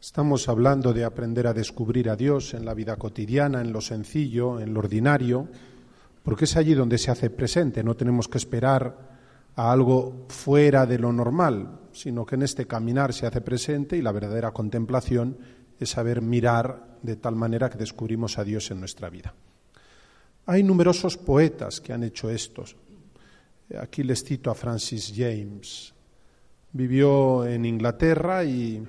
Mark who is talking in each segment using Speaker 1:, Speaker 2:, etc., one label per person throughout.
Speaker 1: Estamos hablando de aprender a descubrir a Dios en la vida cotidiana, en lo sencillo, en lo ordinario, porque es allí donde se hace presente. No tenemos que esperar a algo fuera de lo normal, sino que en este caminar se hace presente y la verdadera contemplación es saber mirar de tal manera que descubrimos a Dios en nuestra vida. Hay numerosos poetas que han hecho esto. Aquí les cito a Francis James. Vivió en Inglaterra y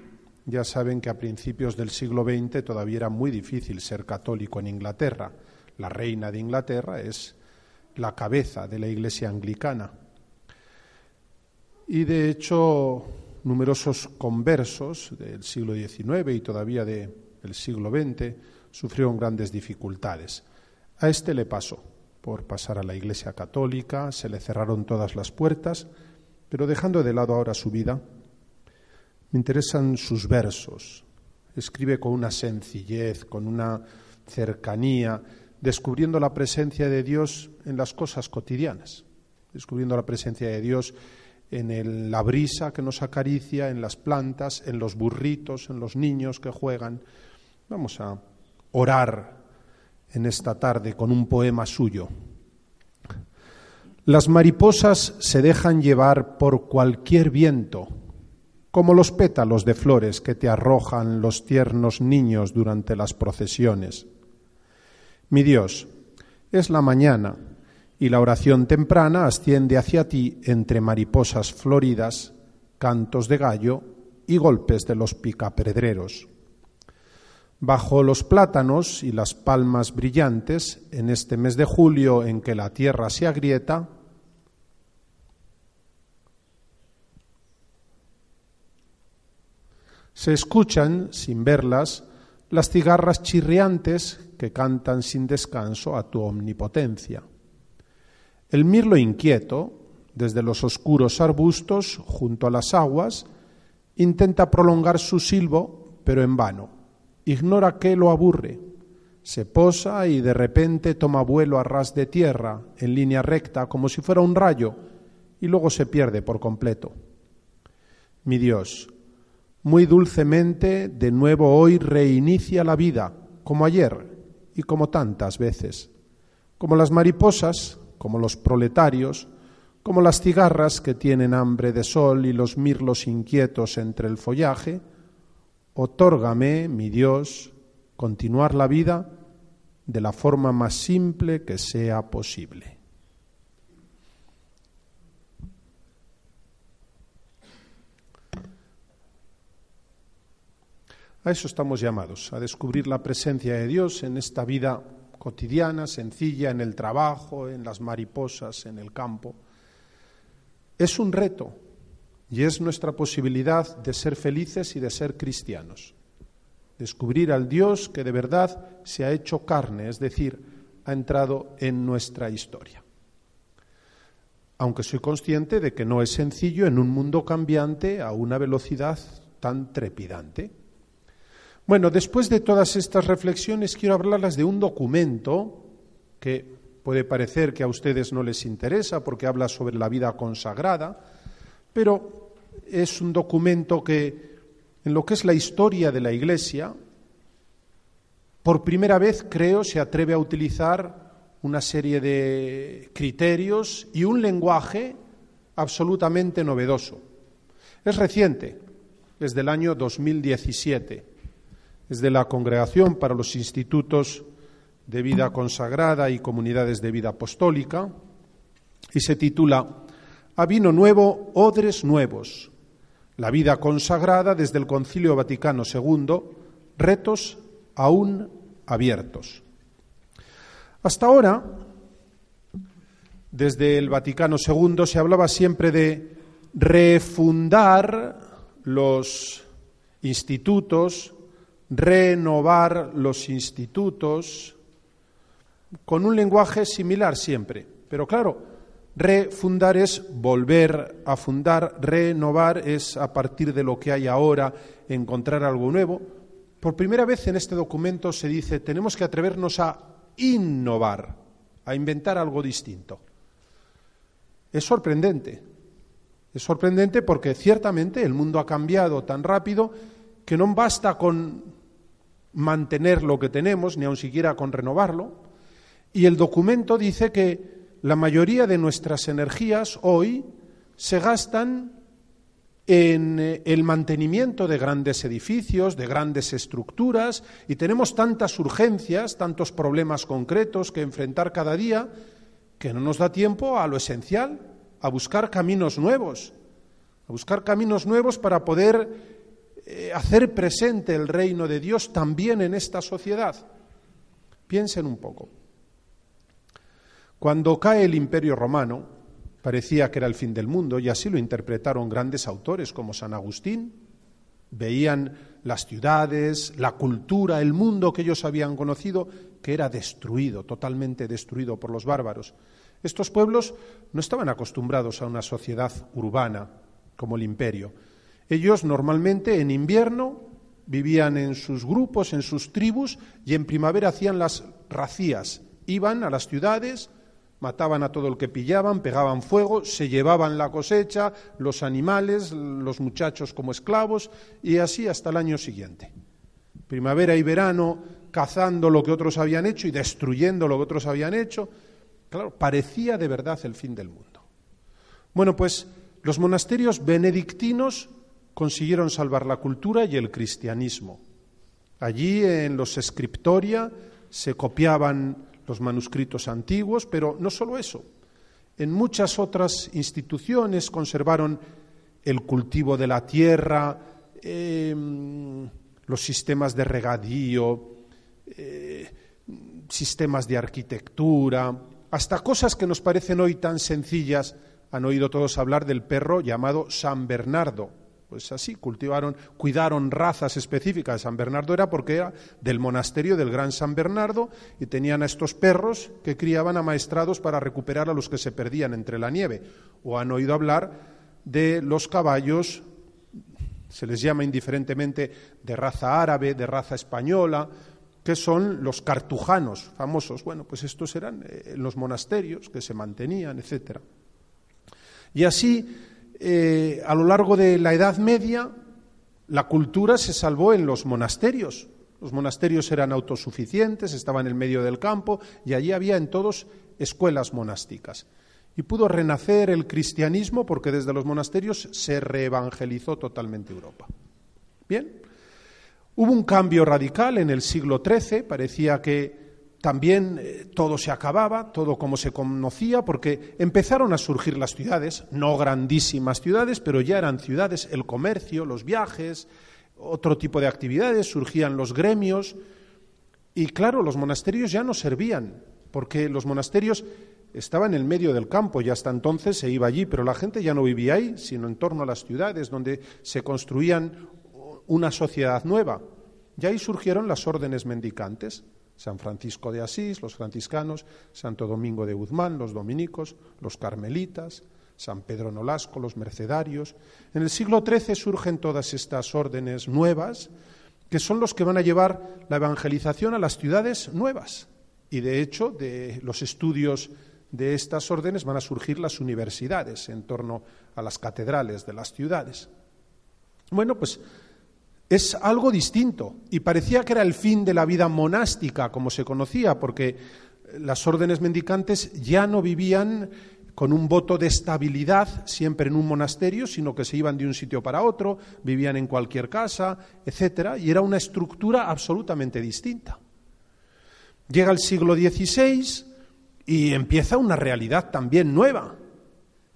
Speaker 1: ya saben que a principios del siglo XX todavía era muy difícil ser católico en Inglaterra. La reina de Inglaterra es la cabeza de la Iglesia anglicana. Y de hecho, numerosos conversos del siglo XIX y todavía del siglo XX sufrieron grandes dificultades. A este le pasó por pasar a la Iglesia católica, se le cerraron todas las puertas, pero dejando de lado ahora su vida, me interesan sus versos. Escribe con una sencillez, con una cercanía, descubriendo la presencia de Dios en las cosas cotidianas, descubriendo la presencia de Dios en la brisa que nos acaricia, en las plantas, en los burritos, en los niños que juegan. Vamos a orar en esta tarde con un poema suyo. Las mariposas se dejan llevar por cualquier viento como los pétalos de flores que te arrojan los tiernos niños durante las procesiones. Mi Dios, es la mañana y la oración temprana asciende hacia ti entre mariposas floridas, cantos de gallo y golpes de los picapedreros. Bajo los plátanos y las palmas brillantes, en este mes de julio en que la tierra se agrieta, Se escuchan, sin verlas, las cigarras chirriantes que cantan sin descanso a tu omnipotencia. El mirlo inquieto, desde los oscuros arbustos junto a las aguas, intenta prolongar su silbo, pero en vano. Ignora que lo aburre. Se posa y de repente toma vuelo a ras de tierra, en línea recta, como si fuera un rayo, y luego se pierde por completo. Mi Dios, muy dulcemente de nuevo hoy reinicia la vida, como ayer y como tantas veces, como las mariposas, como los proletarios, como las cigarras que tienen hambre de sol y los mirlos inquietos entre el follaje, otórgame, mi Dios, continuar la vida de la forma más simple que sea posible. A eso estamos llamados, a descubrir la presencia de Dios en esta vida cotidiana, sencilla, en el trabajo, en las mariposas, en el campo. Es un reto y es nuestra posibilidad de ser felices y de ser cristianos. Descubrir al Dios que de verdad se ha hecho carne, es decir, ha entrado en nuestra historia. Aunque soy consciente de que no es sencillo en un mundo cambiante a una velocidad tan trepidante. Bueno, después de todas estas reflexiones quiero hablarles de un documento que puede parecer que a ustedes no les interesa porque habla sobre la vida consagrada, pero es un documento que en lo que es la historia de la Iglesia, por primera vez creo se atreve a utilizar una serie de criterios y un lenguaje absolutamente novedoso. Es reciente, es del año 2017 es de la Congregación para los Institutos de Vida Consagrada y Comunidades de Vida Apostólica y se titula A vino nuevo, odres nuevos. La vida consagrada desde el Concilio Vaticano II, retos aún abiertos. Hasta ahora, desde el Vaticano II se hablaba siempre de refundar los institutos, renovar los institutos, con un lenguaje similar siempre. Pero claro, refundar es volver a fundar, renovar es a partir de lo que hay ahora encontrar algo nuevo. Por primera vez en este documento se dice tenemos que atrevernos a innovar, a inventar algo distinto. Es sorprendente. Es sorprendente porque ciertamente el mundo ha cambiado tan rápido que no basta con mantener lo que tenemos, ni aun siquiera con renovarlo. Y el documento dice que la mayoría de nuestras energías hoy se gastan en eh, el mantenimiento de grandes edificios, de grandes estructuras, y tenemos tantas urgencias, tantos problemas concretos que enfrentar cada día, que no nos da tiempo a lo esencial, a buscar caminos nuevos, a buscar caminos nuevos para poder eh, hacer presente el reino de Dios también en esta sociedad. Piensen un poco. Cuando cae el imperio romano, parecía que era el fin del mundo, y así lo interpretaron grandes autores como San Agustín. Veían las ciudades, la cultura, el mundo que ellos habían conocido, que era destruido, totalmente destruido por los bárbaros. Estos pueblos no estaban acostumbrados a una sociedad urbana como el imperio. Ellos normalmente en invierno vivían en sus grupos, en sus tribus, y en primavera hacían las racías. Iban a las ciudades, mataban a todo el que pillaban, pegaban fuego, se llevaban la cosecha, los animales, los muchachos como esclavos, y así hasta el año siguiente. Primavera y verano cazando lo que otros habían hecho y destruyendo lo que otros habían hecho. Claro, parecía de verdad el fin del mundo. Bueno, pues los monasterios benedictinos consiguieron salvar la cultura y el cristianismo. Allí en los scriptoria se copiaban los manuscritos antiguos, pero no solo eso. En muchas otras instituciones conservaron el cultivo de la tierra, em, los sistemas de regadío, eh, sistemas de arquitectura, hasta cosas que nos parecen hoy tan sencillas. Han oído todos hablar del perro llamado San Bernardo, pues así, cultivaron, cuidaron razas específicas. San Bernardo era porque era del monasterio del Gran San Bernardo y tenían a estos perros que criaban amaestrados para recuperar a los que se perdían entre la nieve. O han oído hablar de los caballos, se les llama indiferentemente de raza árabe, de raza española, que son los cartujanos famosos. Bueno, pues estos eran eh, los monasterios que se mantenían, etcétera. Y así eh, a lo largo de la Edad Media, la cultura se salvó en los monasterios. Los monasterios eran autosuficientes, estaban en el medio del campo y allí había en todos escuelas monásticas. Y pudo renacer el cristianismo porque desde los monasterios se reevangelizó totalmente Europa. Bien, hubo un cambio radical en el siglo XIII, parecía que también eh, todo se acababa, todo como se conocía, porque empezaron a surgir las ciudades, no grandísimas ciudades, pero ya eran ciudades, el comercio, los viajes, otro tipo de actividades, surgían los gremios, y claro, los monasterios ya no servían, porque los monasterios estaban en el medio del campo y hasta entonces se iba allí, pero la gente ya no vivía ahí, sino en torno a las ciudades, donde se construían una sociedad nueva. Y ahí surgieron las órdenes mendicantes. San Francisco de Asís, los franciscanos, Santo Domingo de Guzmán, los dominicos, los carmelitas, San Pedro Nolasco, los mercedarios. En el siglo XIII surgen todas estas órdenes nuevas, que son los que van a llevar la evangelización a las ciudades nuevas. Y de hecho, de los estudios de estas órdenes van a surgir las universidades en torno a las catedrales de las ciudades. Bueno, pues es algo distinto y parecía que era el fin de la vida monástica, como se conocía, porque las órdenes mendicantes ya no vivían con un voto de estabilidad siempre en un monasterio, sino que se iban de un sitio para otro, vivían en cualquier casa, etcétera, y era una estructura absolutamente distinta. Llega el siglo XVI y empieza una realidad también nueva.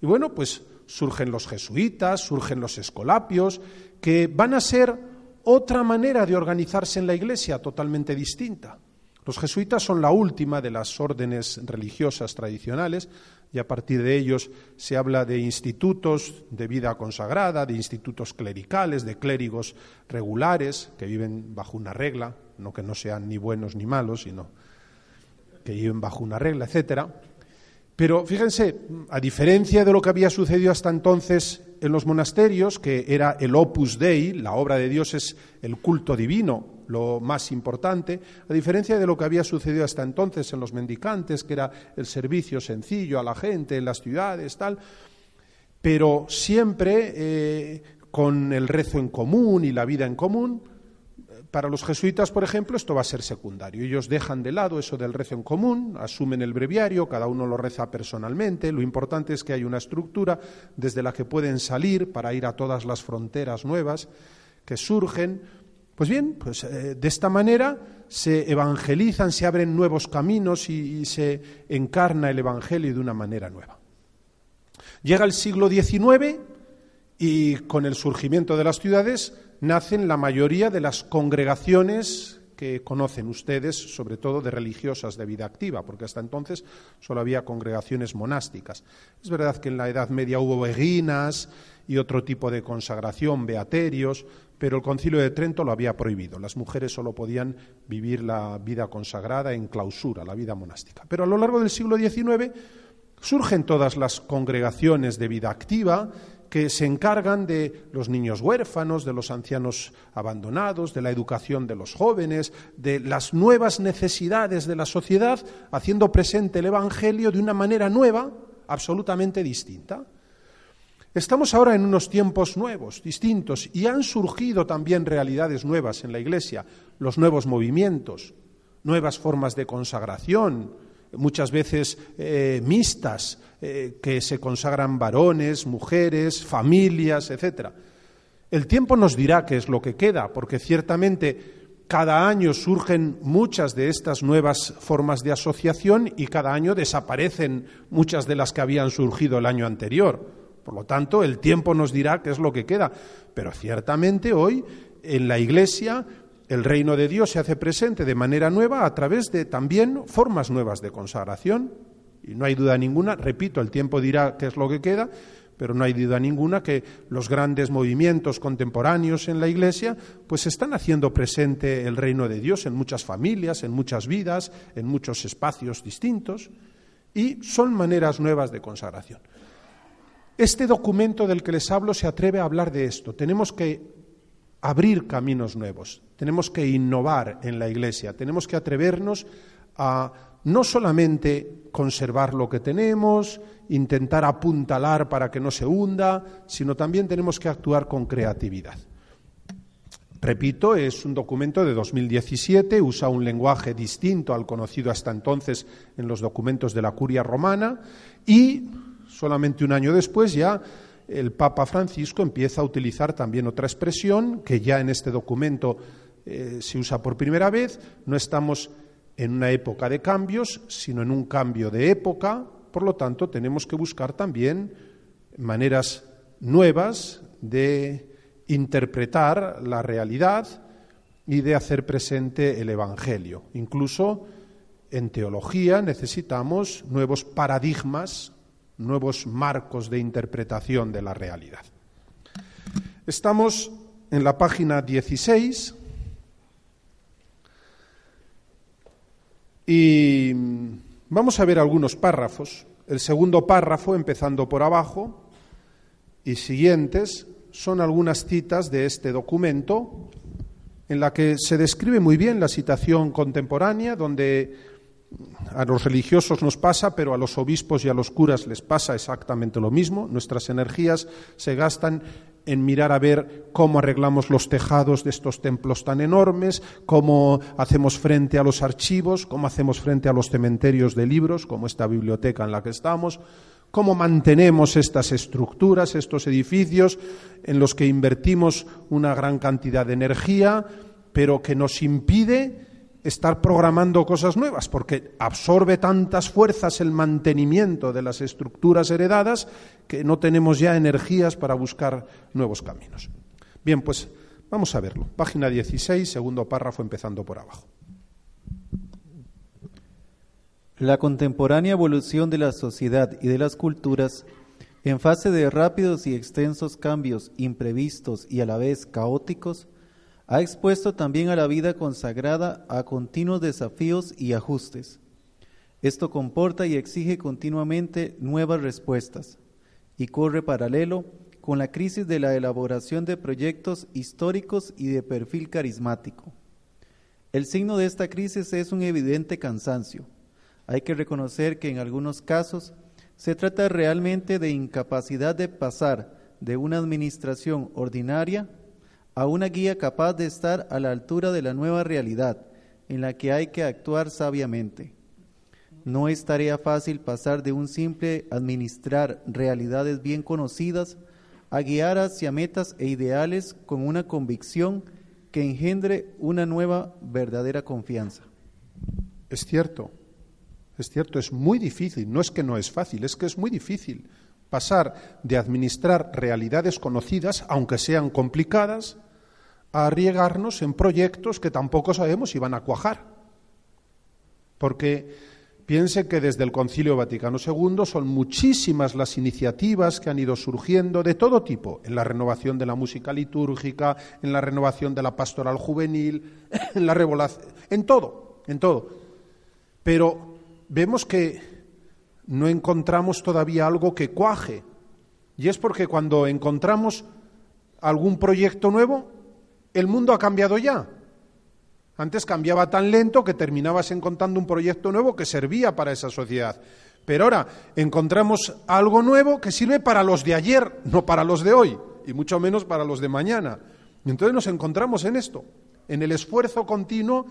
Speaker 1: Y bueno, pues surgen los jesuitas, surgen los escolapios, que van a ser otra manera de organizarse en la Iglesia totalmente distinta. Los jesuitas son la última de las órdenes religiosas tradicionales y a partir de ellos se habla de institutos de vida consagrada, de institutos clericales, de clérigos regulares que viven bajo una regla, no que no sean ni buenos ni malos, sino que viven bajo una regla, etcétera. Pero fíjense, a diferencia de lo que había sucedido hasta entonces en los monasterios, que era el opus dei, la obra de Dios es el culto divino, lo más importante, a diferencia de lo que había sucedido hasta entonces en los mendicantes, que era el servicio sencillo a la gente en las ciudades, tal, pero siempre eh, con el rezo en común y la vida en común, para los jesuitas, por ejemplo, esto va a ser secundario. Ellos dejan de lado eso del rezo en común, asumen el breviario, cada uno lo reza personalmente. Lo importante es que hay una estructura desde la que pueden salir para ir a todas las fronteras nuevas que surgen. Pues bien, pues eh, de esta manera se evangelizan, se abren nuevos caminos y, y se encarna el evangelio de una manera nueva. Llega el siglo XIX y con el surgimiento de las ciudades nacen la mayoría de las congregaciones que conocen ustedes, sobre todo de religiosas de vida activa, porque hasta entonces solo había congregaciones monásticas. Es verdad que en la Edad Media hubo beguinas y otro tipo de consagración, beaterios, pero el Concilio de Trento lo había prohibido. Las mujeres solo podían vivir la vida consagrada en clausura, la vida monástica. Pero a lo largo del siglo XIX surgen todas las congregaciones de vida activa que se encargan de los niños huérfanos, de los ancianos abandonados, de la educación de los jóvenes, de las nuevas necesidades de la sociedad, haciendo presente el Evangelio de una manera nueva, absolutamente distinta. Estamos ahora en unos tiempos nuevos, distintos, y han surgido también realidades nuevas en la Iglesia, los nuevos movimientos, nuevas formas de consagración, muchas veces eh, mixtas, eh, que se consagran varones, mujeres, familias, etc. El tiempo nos dirá qué es lo que queda, porque ciertamente cada año surgen muchas de estas nuevas formas de asociación y cada año desaparecen muchas de las que habían surgido el año anterior. Por lo tanto, el tiempo nos dirá qué es lo que queda. Pero ciertamente hoy en la Iglesia el reino de Dios se hace presente de manera nueva a través de también formas nuevas de consagración. Y no hay duda ninguna, repito, el tiempo dirá qué es lo que queda, pero no hay duda ninguna que los grandes movimientos contemporáneos en la Iglesia pues están haciendo presente el reino de Dios en muchas familias, en muchas vidas, en muchos espacios distintos y son maneras nuevas de consagración. Este documento del que les hablo se atreve a hablar de esto. Tenemos que abrir caminos nuevos, tenemos que innovar en la Iglesia, tenemos que atrevernos a no solamente conservar lo que tenemos, intentar apuntalar para que no se hunda, sino también tenemos que actuar con creatividad. Repito, es un documento de 2017, usa un lenguaje distinto al conocido hasta entonces en los documentos de la curia romana y solamente un año después ya el Papa Francisco empieza a utilizar también otra expresión que ya en este documento eh, se usa por primera vez. No estamos en una época de cambios, sino en un cambio de época. Por lo tanto, tenemos que buscar también maneras nuevas de interpretar la realidad y de hacer presente el Evangelio. Incluso en teología necesitamos nuevos paradigmas nuevos marcos de interpretación de la realidad. Estamos en la página 16 y vamos a ver algunos párrafos. El segundo párrafo, empezando por abajo, y siguientes, son algunas citas de este documento en la que se describe muy bien la situación contemporánea, donde a los religiosos nos pasa, pero a los obispos y a los curas les pasa exactamente lo mismo. Nuestras energías se gastan en mirar a ver cómo arreglamos los tejados de estos templos tan enormes, cómo hacemos frente a los archivos, cómo hacemos frente a los cementerios de libros, como esta biblioteca en la que estamos, cómo mantenemos estas estructuras, estos edificios en los que invertimos una gran cantidad de energía, pero que nos impide estar programando cosas nuevas, porque absorbe tantas fuerzas el mantenimiento de las estructuras heredadas que no tenemos ya energías para buscar nuevos caminos. Bien, pues vamos a verlo. Página 16, segundo párrafo, empezando por abajo.
Speaker 2: La contemporánea evolución de la sociedad y de las culturas, en fase de rápidos y extensos cambios imprevistos y a la vez caóticos, ha expuesto también a la vida consagrada a continuos desafíos y ajustes. Esto comporta y exige continuamente nuevas respuestas y corre paralelo con la crisis de la elaboración de proyectos históricos y de perfil carismático. El signo de esta crisis es un evidente cansancio. Hay que reconocer que en algunos casos se trata realmente de incapacidad de pasar de una administración ordinaria a una guía capaz de estar a la altura de la nueva realidad en la que hay que actuar sabiamente. No es tarea fácil pasar de un simple administrar realidades bien conocidas a guiar hacia metas e ideales con una convicción que engendre una nueva verdadera confianza.
Speaker 1: Es cierto, es cierto, es muy difícil, no es que no es fácil, es que es muy difícil pasar de administrar realidades conocidas, aunque sean complicadas, a arriesgarnos en proyectos que tampoco sabemos si van a cuajar. Porque Piense que desde el Concilio Vaticano II son muchísimas las iniciativas que han ido surgiendo de todo tipo, en la renovación de la música litúrgica, en la renovación de la pastoral juvenil, en la revolación, en todo, en todo. Pero vemos que no encontramos todavía algo que cuaje. Y es porque cuando encontramos algún proyecto nuevo, el mundo ha cambiado ya. Antes cambiaba tan lento que terminabas encontrando un proyecto nuevo que servía para esa sociedad. Pero ahora encontramos algo nuevo que sirve para los de ayer, no para los de hoy, y mucho menos para los de mañana. Y entonces nos encontramos en esto, en el esfuerzo continuo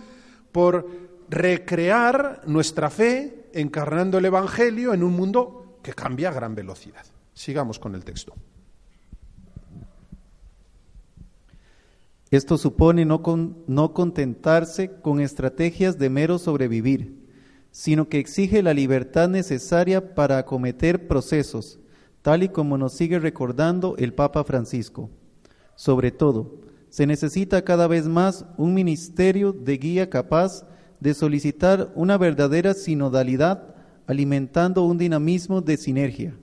Speaker 1: por recrear nuestra fe encarnando el Evangelio en un mundo que cambia a gran velocidad. Sigamos con el texto.
Speaker 2: Esto supone no, no contentarse con estrategias de mero sobrevivir, sino que exige la libertad necesaria para acometer procesos, tal y como nos sigue recordando el Papa Francisco. Sobre todo, se necesita cada vez más un ministerio de guía capaz de solicitar una verdadera sinodalidad alimentando un dinamismo de sinergia.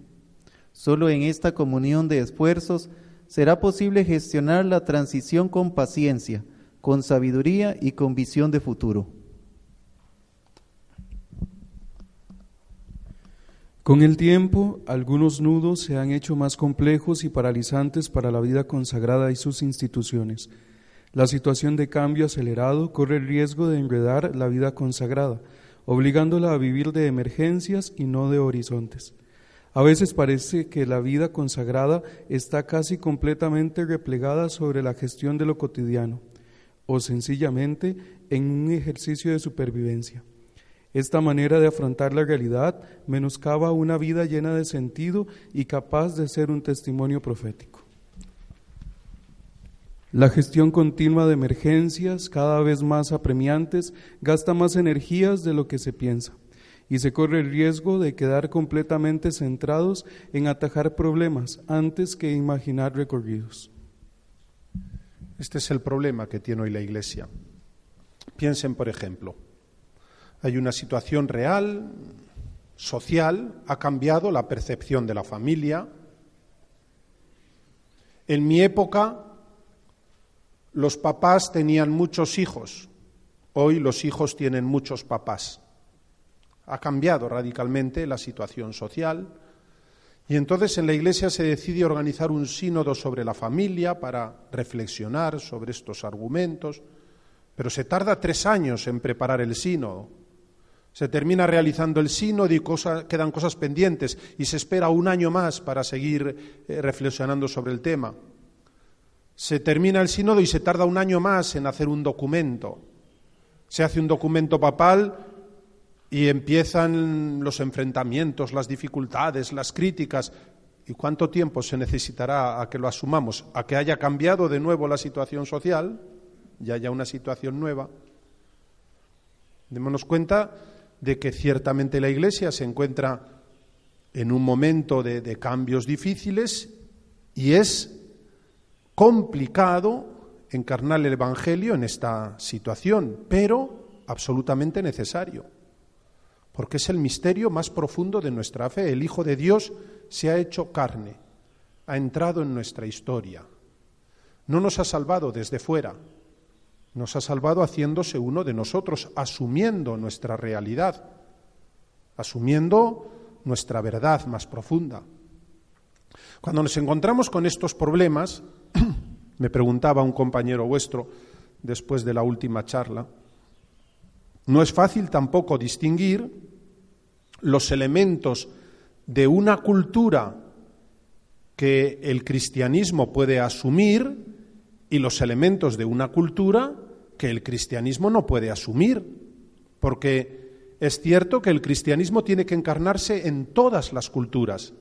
Speaker 2: Solo en esta comunión de esfuerzos será posible gestionar la transición con paciencia, con sabiduría y con visión de futuro.
Speaker 3: Con el tiempo, algunos nudos se han hecho más complejos y paralizantes para la vida consagrada y sus instituciones. La situación de cambio acelerado corre el riesgo de enredar la vida consagrada, obligándola a vivir de emergencias y no de horizontes. A veces parece que la vida consagrada está casi completamente replegada sobre la gestión de lo cotidiano o sencillamente en un ejercicio de supervivencia. Esta manera de afrontar la realidad menoscaba una vida llena de sentido y capaz de ser un testimonio profético. La gestión continua de emergencias, cada vez más apremiantes, gasta más energías de lo que se piensa y se corre el riesgo de quedar completamente centrados en atajar problemas antes que imaginar recorridos.
Speaker 1: Este es el problema que tiene hoy la Iglesia. Piensen, por ejemplo, hay una situación real, social, ha cambiado la percepción de la familia. En mi época, los papás tenían muchos hijos, hoy los hijos tienen muchos papás. Ha cambiado radicalmente la situación social y entonces en la Iglesia se decide organizar un sínodo sobre la familia para reflexionar sobre estos argumentos, pero se tarda tres años en preparar el sínodo. Se termina realizando el sínodo y quedan cosas pendientes y se espera un año más para seguir eh, reflexionando sobre el tema. Se termina el sínodo y se tarda un año más en hacer un documento. Se hace un documento papal y empiezan los enfrentamientos, las dificultades, las críticas. ¿Y cuánto tiempo se necesitará a que lo asumamos? ¿A que haya cambiado de nuevo la situación social y haya una situación nueva? Démonos cuenta de que ciertamente la Iglesia se encuentra en un momento de, de cambios difíciles y es complicado encarnar el Evangelio en esta situación, pero absolutamente necesario porque es el misterio más profundo de nuestra fe. El Hijo de Dios se ha hecho carne, ha entrado en nuestra historia. No nos ha salvado desde fuera, nos ha salvado haciéndose uno de nosotros, asumiendo nuestra realidad, asumiendo nuestra verdad más profunda. Cuando nos encontramos con estos problemas, me preguntaba un compañero vuestro después de la última charla, no es fácil tampoco distinguir los elementos de una cultura que el cristianismo puede asumir y los elementos de una cultura que el cristianismo no puede asumir, porque es cierto que el cristianismo tiene que encarnarse en todas las culturas,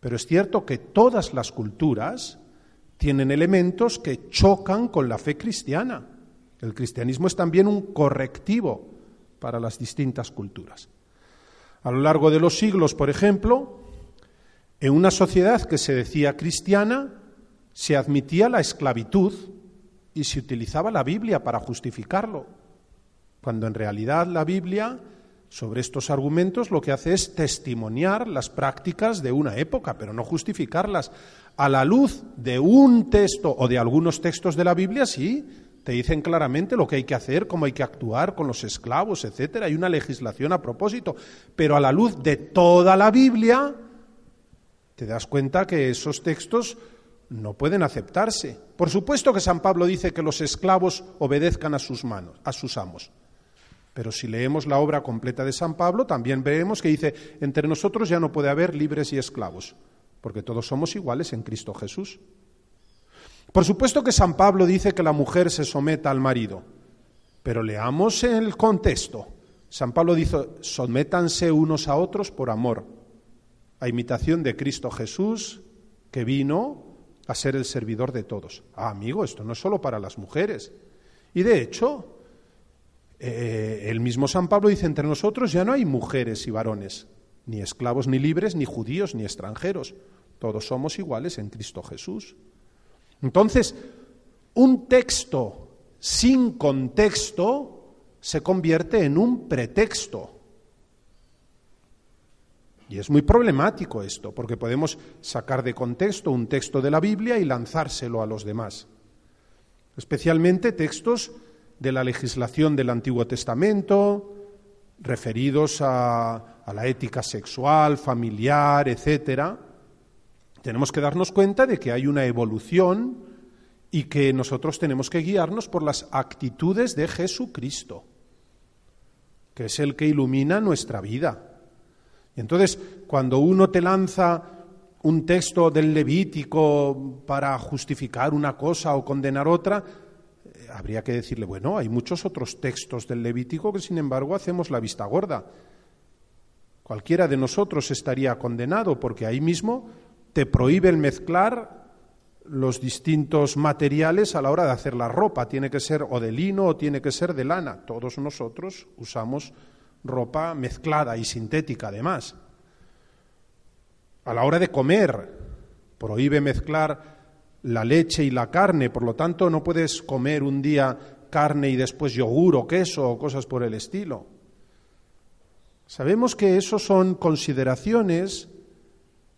Speaker 1: pero es cierto que todas las culturas tienen elementos que chocan con la fe cristiana. El cristianismo es también un correctivo para las distintas culturas. A lo largo de los siglos, por ejemplo, en una sociedad que se decía cristiana, se admitía la esclavitud y se utilizaba la Biblia para justificarlo, cuando en realidad la Biblia sobre estos argumentos lo que hace es testimoniar las prácticas de una época, pero no justificarlas. A la luz de un texto o de algunos textos de la Biblia, sí, te dicen claramente lo que hay que hacer, cómo hay que actuar con los esclavos, etcétera. Hay una legislación a propósito, pero a la luz de toda la Biblia te das cuenta que esos textos no pueden aceptarse. Por supuesto que San Pablo dice que los esclavos obedezcan a sus manos, a sus amos. Pero si leemos la obra completa de San Pablo, también vemos que dice, entre nosotros ya no puede haber libres y esclavos, porque todos somos iguales en Cristo Jesús. Por supuesto que San Pablo dice que la mujer se someta al marido, pero leamos el contexto. San Pablo dice, sométanse unos a otros por amor, a imitación de Cristo Jesús, que vino a ser el servidor de todos. Ah, amigo, esto no es solo para las mujeres. Y de hecho, eh, el mismo San Pablo dice, entre nosotros ya no hay mujeres y varones, ni esclavos ni libres, ni judíos ni extranjeros. Todos somos iguales en Cristo Jesús. Entonces, un texto sin contexto se convierte en un pretexto. Y es muy problemático esto, porque podemos sacar de contexto un texto de la Biblia y lanzárselo a los demás. Especialmente textos de la legislación del Antiguo Testamento, referidos a, la ética sexual, familiar, etcétera, tenemos que darnos cuenta de que hay una evolución y que nosotros tenemos que guiarnos por las actitudes de Jesucristo, que es el que ilumina nuestra vida. Y entonces, cuando uno te lanza un texto del Levítico para justificar una cosa o condenar otra, eh, habría que decirle, bueno, hay muchos otros textos del Levítico que sin embargo hacemos la vista gorda. Cualquiera de nosotros estaría condenado porque ahí mismo te prohíbe el mezclar los distintos materiales a la hora de hacer la ropa. Tiene que ser o de lino o tiene que ser de lana. Todos nosotros usamos ropa mezclada y sintética además. A la hora de comer, prohíbe mezclar la leche y la carne, por lo tanto no puedes comer un día carne y después yogur o queso o cosas por el estilo. Sabemos que eso son consideraciones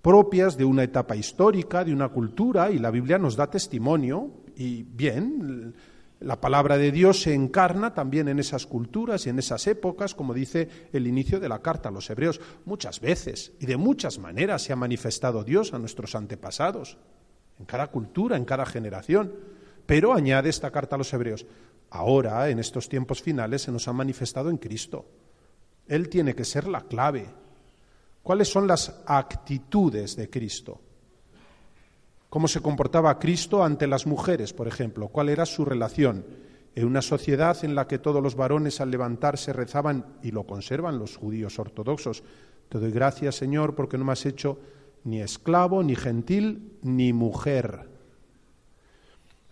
Speaker 1: propias de una etapa histórica, de una cultura, y la Biblia nos da testimonio, y bien, la palabra de Dios se encarna también en esas culturas y en esas épocas, como dice el inicio de la carta a los hebreos. Muchas veces y de muchas maneras se ha manifestado Dios a nuestros antepasados, en cada cultura, en cada generación. Pero añade esta carta a los hebreos, ahora, en estos tiempos finales, se nos ha manifestado en Cristo. Él tiene que ser la clave, ¿Cuáles son las actitudes de Cristo? ¿Cómo se comportaba Cristo ante las mujeres, por ejemplo? ¿Cuál era su relación? En una sociedad en la que todos los varones al levantarse rezaban, y lo conservan los judíos ortodoxos, te doy gracias, Señor, porque no me has hecho ni esclavo, ni gentil, ni mujer.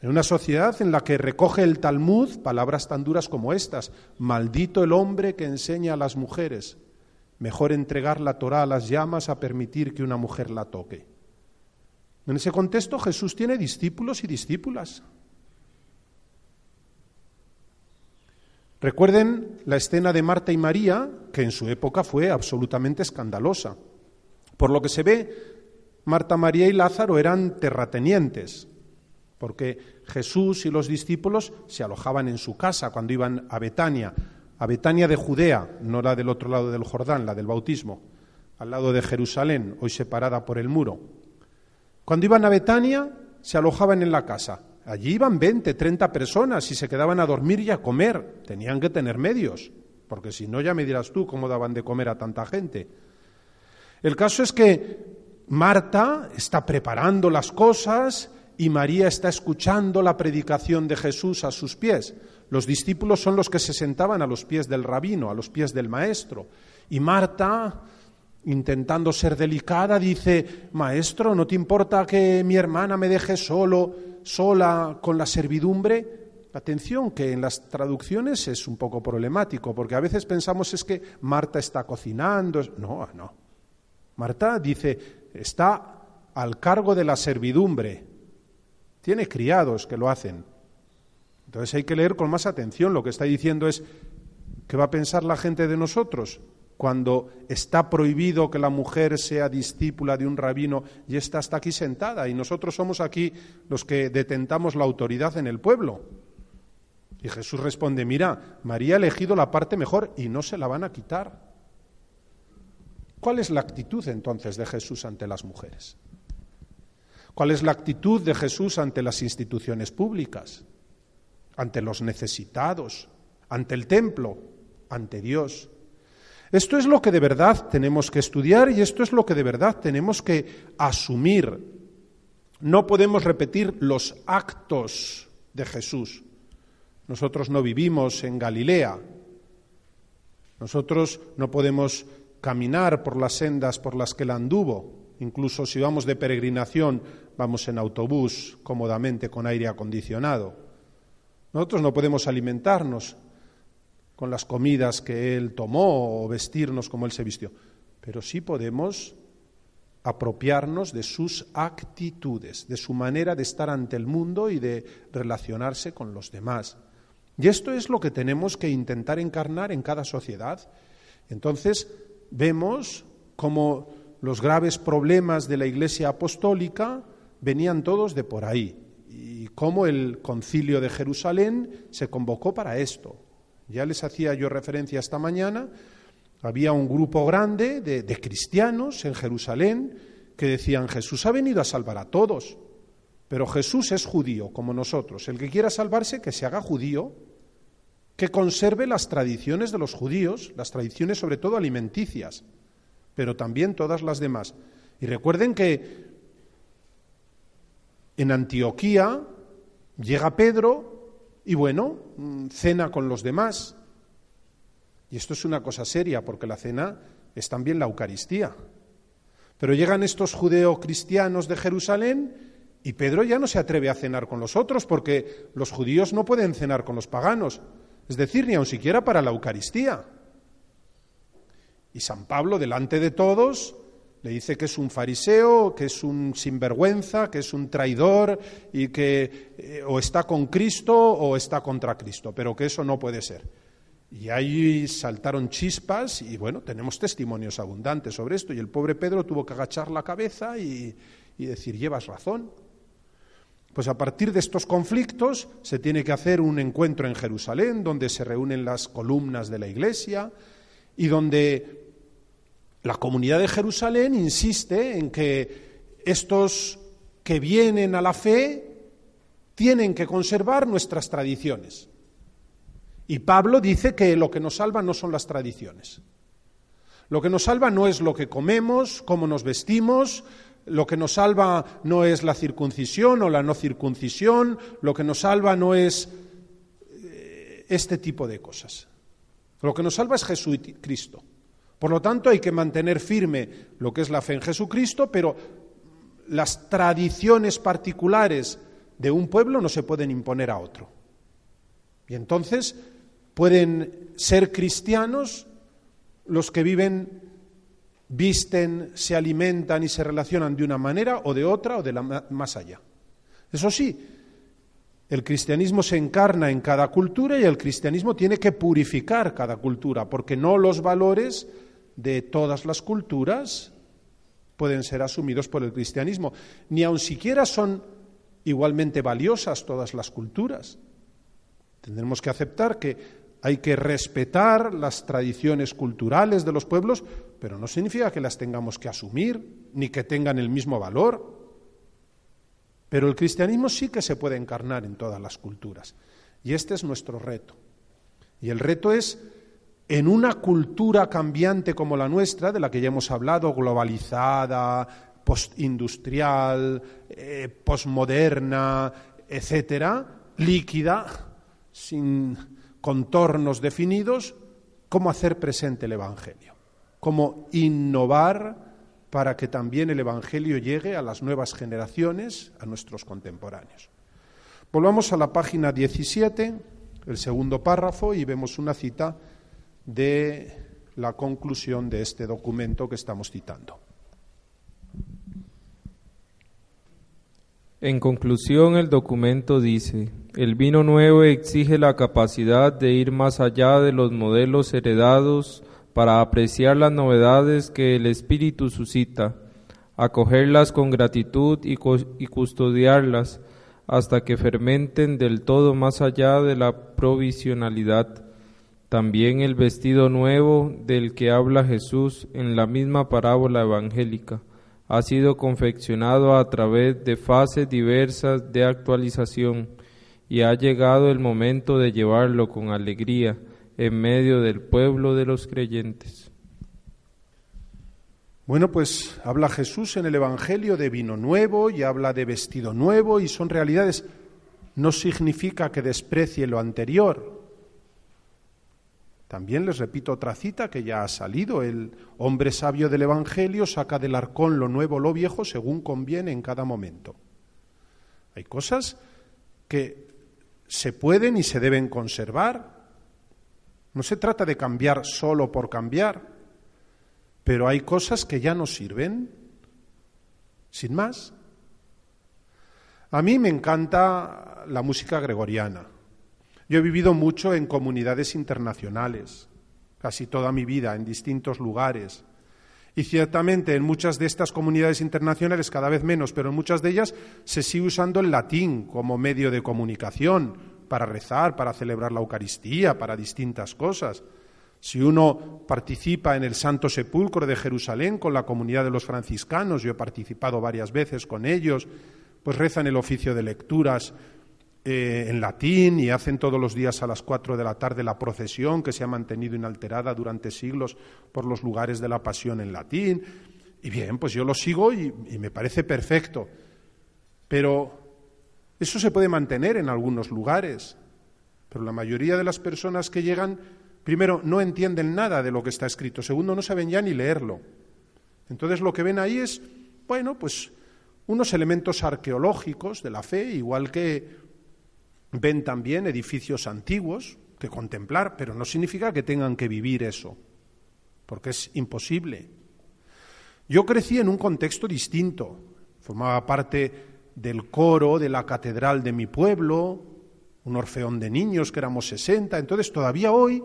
Speaker 1: En una sociedad en la que recoge el Talmud palabras tan duras como estas, maldito el hombre que enseña a las mujeres, Mejor entregar la Torá a las llamas a permitir que una mujer la toque. En ese contexto Jesús tiene discípulos y discípulas. Recuerden la escena de Marta y María, que en su época fue absolutamente escandalosa. Por lo que se ve, Marta, María y Lázaro eran terratenientes, porque Jesús y los discípulos se alojaban en su casa cuando iban a Betania, a Betania de Judea, no la del otro lado del Jordán, la del bautismo, al lado de Jerusalén, hoy separada por el muro. Cuando iban a Betania, se alojaban en la casa. Allí iban 20, 30 personas y se quedaban a dormir y a comer. Tenían que tener medios, porque si no ya me dirás tú cómo daban de comer a tanta gente. El caso es que Marta está preparando las cosas y María está escuchando la predicación de Jesús a sus pies. Los discípulos son los que se sentaban a los pies del rabino, a los pies del maestro. Y Marta, intentando ser delicada, dice, Maestro, ¿no te importa que mi hermana me deje solo, sola con la servidumbre? Atención, que en las traducciones es un poco problemático, porque a veces pensamos es que Marta está cocinando. No, no. Marta dice, está al cargo de la servidumbre. Tiene criados que lo hacen. Entonces hay que leer con más atención. Lo que está diciendo es, ¿qué va a pensar la gente de nosotros? cuando está prohibido que la mujer sea discípula de un rabino y está hasta aquí sentada y nosotros somos aquí los que detentamos la autoridad en el pueblo. Y Jesús responde, mira, María ha elegido la parte mejor y no se la van a quitar. ¿Cuál es la actitud entonces de Jesús ante las mujeres? ¿Cuál es la actitud de Jesús ante las instituciones públicas? Ante los necesitados, ante el templo, ante Dios. Esto es lo que de verdad tenemos que estudiar y esto es lo que de verdad tenemos que asumir. No podemos repetir los actos de Jesús. Nosotros no vivimos en Galilea. Nosotros no podemos caminar por las sendas por las que él anduvo. Incluso si vamos de peregrinación, vamos en autobús cómodamente con aire acondicionado. Nosotros no podemos alimentarnos con las comidas que él tomó o vestirnos como él se vistió, pero sí podemos apropiarnos de sus actitudes, de su manera de estar ante el mundo y de relacionarse con los demás. Y esto es lo que tenemos que intentar encarnar en cada sociedad. Entonces, vemos cómo los graves problemas de la Iglesia apostólica venían todos de por ahí y cómo el concilio de Jerusalén se convocó para esto. Ya les hacía yo referencia esta mañana, había un grupo grande de, de cristianos en Jerusalén que decían Jesús ha venido a salvar a todos, pero Jesús es judío como nosotros. El que quiera salvarse, que se haga judío que conserve las tradiciones de los judíos, las tradiciones sobre todo alimenticias, pero también todas las demás. Y recuerden que en Antioquía llega Pedro y bueno, mm, cena con los demás. Y esto es una cosa seria porque la cena es también la Eucaristía. Pero llegan estos judeo-cristianos de Jerusalén y Pedro ya no se atreve a cenar con los otros porque los judíos no pueden cenar con los paganos es decir, ni aun siquiera para la Eucaristía. Y San Pablo, delante de todos, le dice que es un fariseo, que es un sinvergüenza, que es un traidor y que eh, o está con Cristo o está contra Cristo, pero que eso no puede ser. Y ahí saltaron chispas y bueno, tenemos testimonios abundantes sobre esto y el pobre Pedro tuvo que agachar la cabeza y, y decir, llevas razón. Pues a partir de estos conflictos se tiene que hacer un encuentro en Jerusalén donde se reúnen las columnas de la Iglesia y donde la comunidad de Jerusalén insiste en que estos que vienen a la fe tienen que conservar nuestras tradiciones. Y Pablo dice que lo que nos salva no son las tradiciones. Lo que nos salva no es lo que comemos, cómo nos vestimos, lo que nos salva no es la circuncisión o la no circuncisión, lo que nos salva no es eh, este tipo de cosas. Lo que nos salva es Jesucristo. Por lo tanto, hay que mantener firme lo que es la fe en Jesucristo, pero las tradiciones particulares de un pueblo no se pueden imponer a otro. Y entonces pueden ser cristianos los que viven visten, se alimentan y se relacionan de una manera o de otra o de la más allá. Eso sí, El cristianismo se encarna en cada cultura y el cristianismo tiene que purificar cada cultura, porque no los valores de todas las culturas pueden ser asumidos por el cristianismo, ni aun siquiera son igualmente valiosas todas las culturas. Tendremos que aceptar que hay que respetar las tradiciones culturales de los pueblos, pero no significa que las tengamos que asumir, ni que tengan el mismo valor. Pero el cristianismo sí que se puede encarnar en todas las culturas. Y este es nuestro reto. Y el reto es, en una cultura cambiante como la nuestra, de la que ya hemos hablado, globalizada, postindustrial, eh, posmoderna, etcétera, líquida, sin contornos definidos, cómo hacer presente el Evangelio, cómo innovar para que también el Evangelio llegue a las nuevas generaciones, a nuestros contemporáneos. Volvamos a la página 17, el segundo párrafo, y vemos una cita de la conclusión de este documento que estamos citando.
Speaker 4: En conclusión, el documento dice, el vino nuevo exige la capacidad de ir más allá de los modelos heredados para apreciar las novedades que el Espíritu suscita, acogerlas con gratitud y, custodiarlas hasta que fermenten del todo más allá de la provisionalidad. También el vestido nuevo del que habla Jesús en la misma parábola evangélica ha sido confeccionado a través de fases diversas de actualización y ha llegado el momento de llevarlo con alegría en medio del pueblo de los creyentes.
Speaker 1: Bueno, pues habla Jesús en el Evangelio de vino nuevo y habla de vestido nuevo y son realidades. No significa que desprecie lo anterior. También les repito otra cita que ya ha salido. El hombre sabio del Evangelio saca del arcón lo nuevo, lo viejo, según conviene en cada momento. Hay cosas que se pueden y se deben conservar, no se trata de cambiar solo por cambiar, pero hay cosas que ya no sirven, sin más. A mí me encanta la música gregoriana. Yo he vivido mucho en comunidades internacionales, casi toda mi vida, en distintos lugares. Y ciertamente en muchas de estas comunidades internacionales, cada vez menos, pero en muchas de ellas se sigue usando el latín como medio de comunicación, para rezar, para celebrar la Eucaristía, para distintas cosas. Si uno participa en el Santo Sepulcro de Jerusalén con la comunidad de los franciscanos, yo he participado varias veces con ellos, pues rezan el oficio de lecturas eh, en latín y hacen todos los días a las cuatro de la tarde la procesión que se ha mantenido inalterada durante siglos por los lugares de la pasión en latín. Y bien, pues yo lo sigo y me parece perfecto. Pero eso se puede mantener en algunos lugares, pero la mayoría de las personas que llegan, primero, no entienden nada de lo que está escrito, segundo, no saben ya ni leerlo. Entonces lo que ven ahí es, bueno, pues unos elementos arqueológicos de la fe, igual que ven también edificios antiguos que contemplar, pero no significa que tengan que vivir eso, porque es imposible. Yo crecí en un contexto distinto, formaba parte del coro de la catedral de mi pueblo, un orfeón de niños que éramos 60. Entonces todavía hoy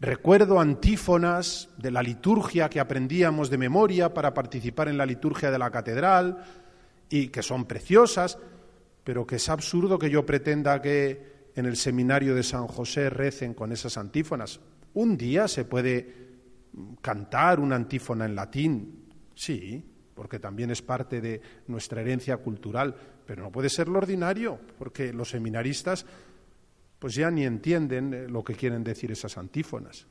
Speaker 1: recuerdo antífonas de la liturgia que aprendíamos de memoria para participar en la liturgia de la catedral y que son preciosas, pero que es absurdo que yo pretenda que en el seminario de San José recen con esas antífonas. Un día se puede cantar una antífona en latín, sí, porque también es parte de nuestra herencia cultural, pero no puede ser lo ordinario, porque los seminaristas pues ya ni entienden eh, lo que quieren decir esas antífonas.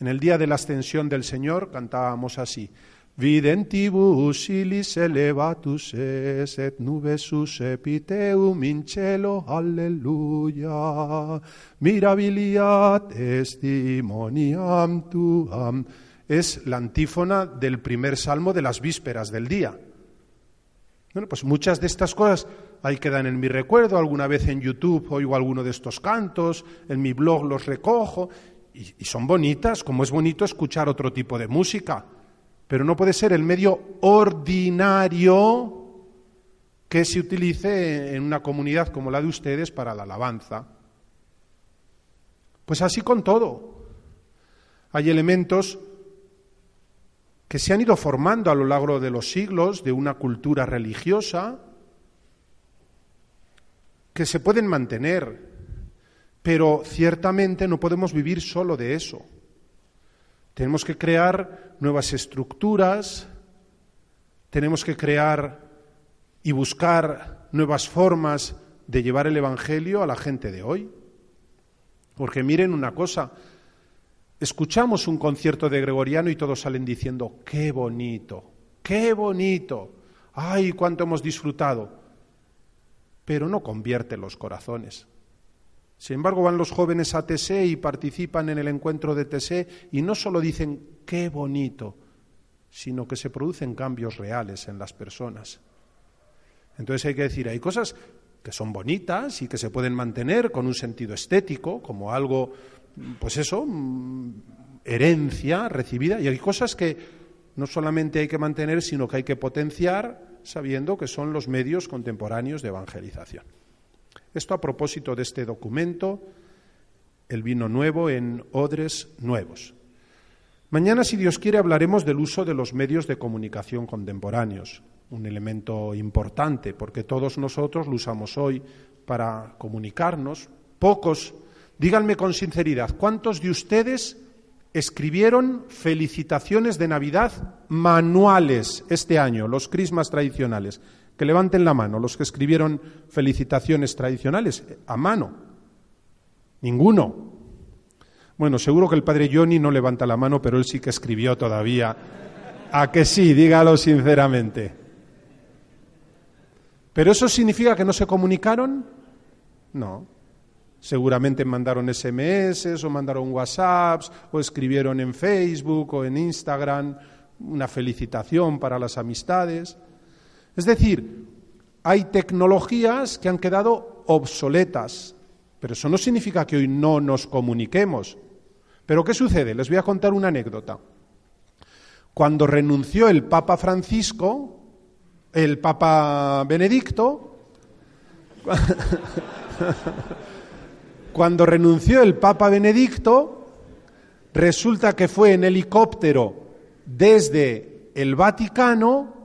Speaker 1: En el día de la ascensión del Señor cantábamos así: Videntibus ilis elevatus es et nubesus epiteum in cielo, alleluia. Mirabiliat testimoniam tuam es la antífona del primer salmo de las vísperas del día. Bueno, pues muchas de estas cosas ahí quedan en mi recuerdo, alguna vez en YouTube oigo alguno de estos cantos, en mi blog los recojo, y son bonitas, como es bonito escuchar otro tipo de música, pero no puede ser el medio ordinario que se utilice en una comunidad como la de ustedes para la alabanza. Pues así con todo. Hay elementos que se han ido formando a lo largo de los siglos de una cultura religiosa que se pueden mantener, pero ciertamente no podemos vivir solo de eso. Tenemos que crear nuevas estructuras, tenemos que crear y buscar nuevas formas de llevar el Evangelio a la gente de hoy. Porque miren una cosa, escuchamos un concierto de Gregoriano y todos salen diciendo, qué bonito, qué bonito, ay, cuánto hemos disfrutado, pero no convierte los corazones. Sin embargo, van los jóvenes a TSE y participan en el encuentro de TSE y no solo dicen qué bonito, sino que se producen cambios reales en las personas. Entonces hay que decir, hay cosas que son bonitas y que se pueden mantener con un sentido estético, como algo, pues eso, mm, herencia recibida, y hay cosas que no solamente hay que mantener, sino que hay que potenciar, sabiendo que son los medios contemporáneos de evangelización. Esto a propósito de este documento, el vino nuevo en odres nuevos. Mañana, si Dios quiere, hablaremos del uso de los medios de comunicación contemporáneos un elemento importante, porque todos nosotros lo usamos hoy para comunicarnos. Pocos, díganme con sinceridad, ¿cuántos de ustedes escribieron felicitaciones de Navidad manuales este año, los crismas tradicionales? Que levanten la mano, los que escribieron felicitaciones tradicionales, a mano. Ninguno. Bueno, seguro que el padre Johnny no levanta la mano, pero él sí que escribió todavía. A que sí, dígalo sinceramente. ¿Pero eso significa que no se comunicaron? No. Seguramente mandaron SMS o mandaron WhatsApps o escribieron en Facebook o en Instagram una felicitación para las amistades. Es decir, hay tecnologías que han quedado obsoletas, pero eso no significa que hoy no nos comuniquemos. Pero ¿qué sucede? Les voy a contar una anécdota. Cuando renunció el Papa Francisco, el Papa Benedicto, cuando renunció el Papa Benedicto, resulta que fue en helicóptero desde el Vaticano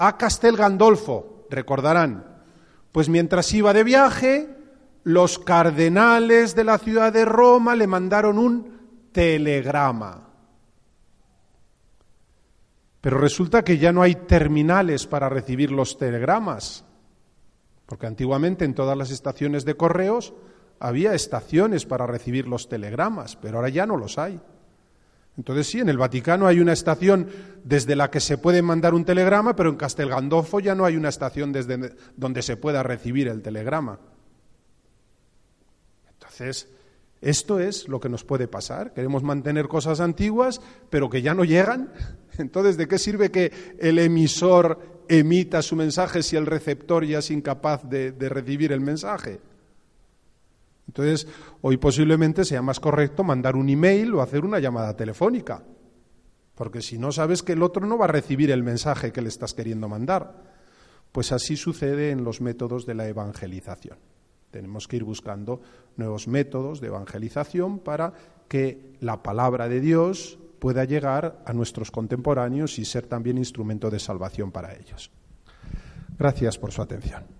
Speaker 1: a Castel Gandolfo, recordarán. Pues mientras iba de viaje, los cardenales de la ciudad de Roma le mandaron un telegrama. Pero resulta que ya no hay terminales para recibir los telegramas, porque antiguamente en todas las estaciones de correos había estaciones para recibir los telegramas, pero ahora ya no los hay. Entonces sí, en el Vaticano hay una estación desde la que se puede mandar un telegrama, pero en Castel Gandolfo ya no hay una estación desde donde se pueda recibir el telegrama. Entonces, esto es lo que nos puede pasar. Queremos mantener cosas antiguas, pero que ya no llegan. Entonces, ¿de qué sirve que el emisor emita su mensaje si el receptor ya es incapaz de, recibir el mensaje? Entonces, hoy posiblemente sea más correcto mandar un email o hacer una llamada telefónica, porque si no sabes que el otro no va a recibir el mensaje que le estás queriendo mandar. Pues así sucede en los métodos de la evangelización. Tenemos que ir buscando nuevos métodos de evangelización para que la palabra de Dios pueda llegar a nuestros contemporáneos y ser también instrumento de salvación para ellos. Gracias por su atención.